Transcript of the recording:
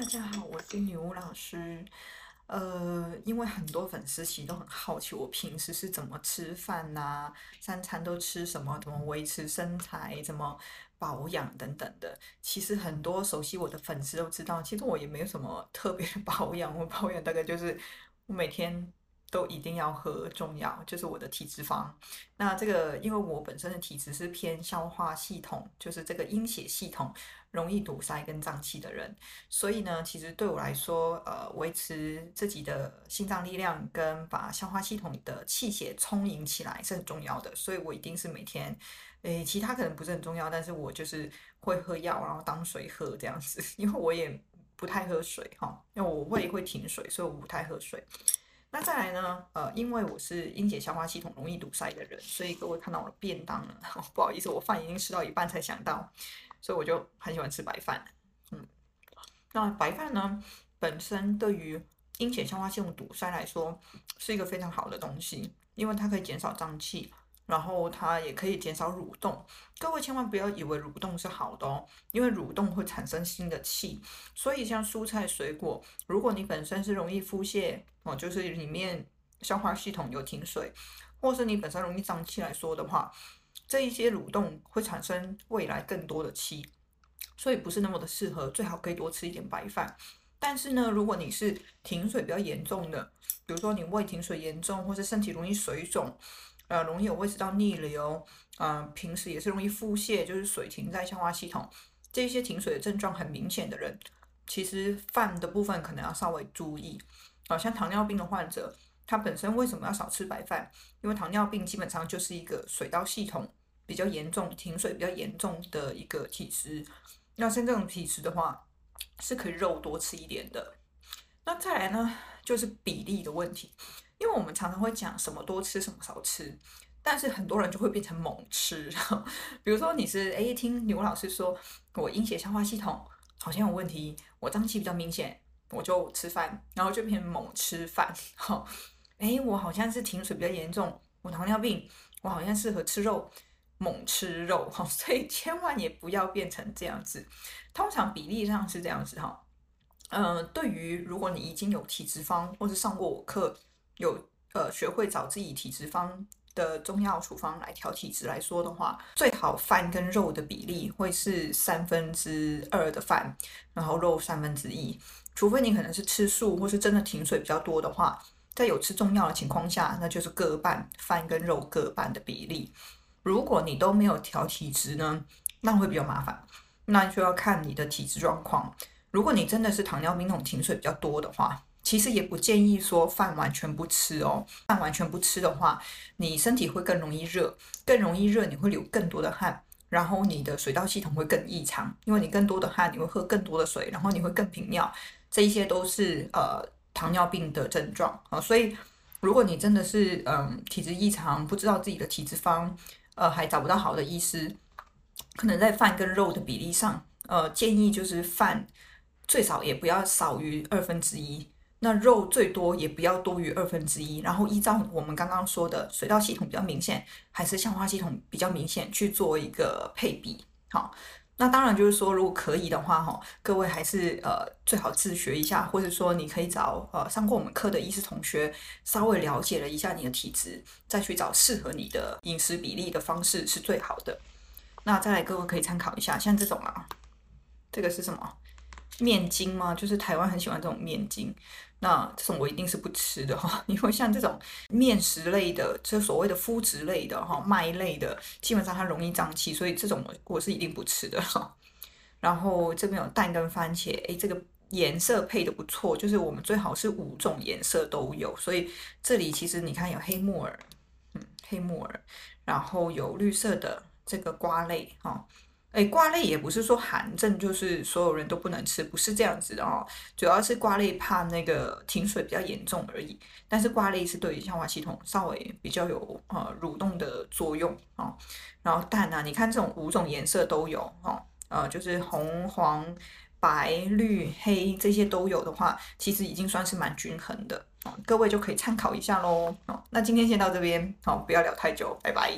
大家好，我是女巫老师。呃，因为很多粉丝其实都很好奇我平时是怎么吃饭呐、三餐都吃什么，怎么维持身材，怎么保养等等的。其实很多熟悉我的粉丝都知道，其实我也没有什么特别的保养，我保养大概就是我每天。都一定要喝中药，就是我的体质方。那这个，因为我本身的体质是偏消化系统，就是这个阴血系统容易堵塞跟胀气的人，所以呢，其实对我来说，呃，维持自己的心脏力量跟把消化系统的气血充盈起来是很重要的。所以我一定是每天，诶，其他可能不是很重要，但是我就是会喝药，然后当水喝这样子，因为我也不太喝水哈，因为我胃会停水，所以我不太喝水。那再来呢？呃，因为我是阴血消化系统容易堵塞的人，所以各位看到我的便当了，不好意思，我饭已经吃到一半才想到，所以我就很喜欢吃白饭。嗯，那白饭呢，本身对于阴血消化系统堵塞来说是一个非常好的东西，因为它可以减少胀气。然后它也可以减少蠕动，各位千万不要以为蠕动是好的哦，因为蠕动会产生新的气。所以像蔬菜水果，如果你本身是容易腹泻哦，就是里面消化系统有停水，或是你本身容易胀气来说的话，这一些蠕动会产生未来更多的气，所以不是那么的适合，最好可以多吃一点白饭。但是呢，如果你是停水比较严重的，比如说你胃停水严重，或是身体容易水肿。呃，容易有胃食道逆流，呃，平时也是容易腹泻，就是水停在消化系统，这些停水的症状很明显的人，其实饭的部分可能要稍微注意。好、像糖尿病的患者，他本身为什么要少吃白饭？因为糖尿病基本上就是一个水道系统比较严重、停水比较严重的一个体质。那像这种体质的话，是可以肉多吃一点的。那再来呢，就是比例的问题。因为我们常常会讲什么多吃什么少吃，但是很多人就会变成猛吃。比如说你是哎，听牛老师说我阴血消化系统好像有问题，我胀气比较明显，我就吃饭，然后就变成猛吃饭。哈，哎，我好像是停水比较严重，我糖尿病，我好像适合吃肉，猛吃肉。哈，所以千万也不要变成这样子。通常比例上是这样子哈。嗯、对于如果你已经有体质方或是上过我课。有呃学会找自己体质方的中药处方来调体质来说的话，最好饭跟肉的比例会是三分之二的饭，然后肉三分之一。除非你可能是吃素或是真的停水比较多的话，在有吃中药的情况下，那就是各半，饭跟肉各半的比例。如果你都没有调体质呢，那会比较麻烦，那就要看你的体质状况。如果你真的是糖尿病那种停水比较多的话，其实也不建议说饭完全不吃哦，饭完全不吃的话，你身体会更容易热，更容易热，你会流更多的汗，然后你的水道系统会更异常，因为你更多的汗，你会喝更多的水，然后你会更频尿，这一些都是呃糖尿病的症状啊。所以如果你真的是嗯、呃、体质异常，不知道自己的体质方，呃还找不到好的医师，可能在饭跟肉的比例上，呃建议就是饭最少也不要少于二分之一。那肉最多也不要多于二分之一，然后依照我们刚刚说的水道系统比较明显，还是消化系统比较明显去做一个配比。好，那当然就是说，如果可以的话，哈，各位还是呃最好自学一下，或者说你可以找呃上过我们课的医师同学稍微了解了一下你的体质，再去找适合你的饮食比例的方式是最好的。那再来，各位可以参考一下，像这种啊，这个是什么？面筋吗？就是台湾很喜欢这种面筋。那这种我一定是不吃的哈，因为像这种面食类的，这所谓的麸质类的哈，麦类的，基本上它容易胀气，所以这种我是一定不吃的哈。然后这边有蛋跟番茄，诶，这个颜色配的不错，就是我们最好是五种颜色都有，所以这里其实你看有黑木耳，嗯，黑木耳，然后有绿色的这个瓜类哈。哎，瓜类也不是说寒症就是所有人都不能吃，不是这样子的哦。主要是瓜类怕那个停水比较严重而已。但是瓜类是对于消化系统稍微比较有呃蠕动的作用哦。然后蛋啊，你看这种五种颜色都有哦，呃，就是红、黄、白、绿、黑这些都有的话，其实已经算是蛮均衡的哦。各位就可以参考一下喽。哦，那今天先到这边，哦，不要聊太久，拜拜。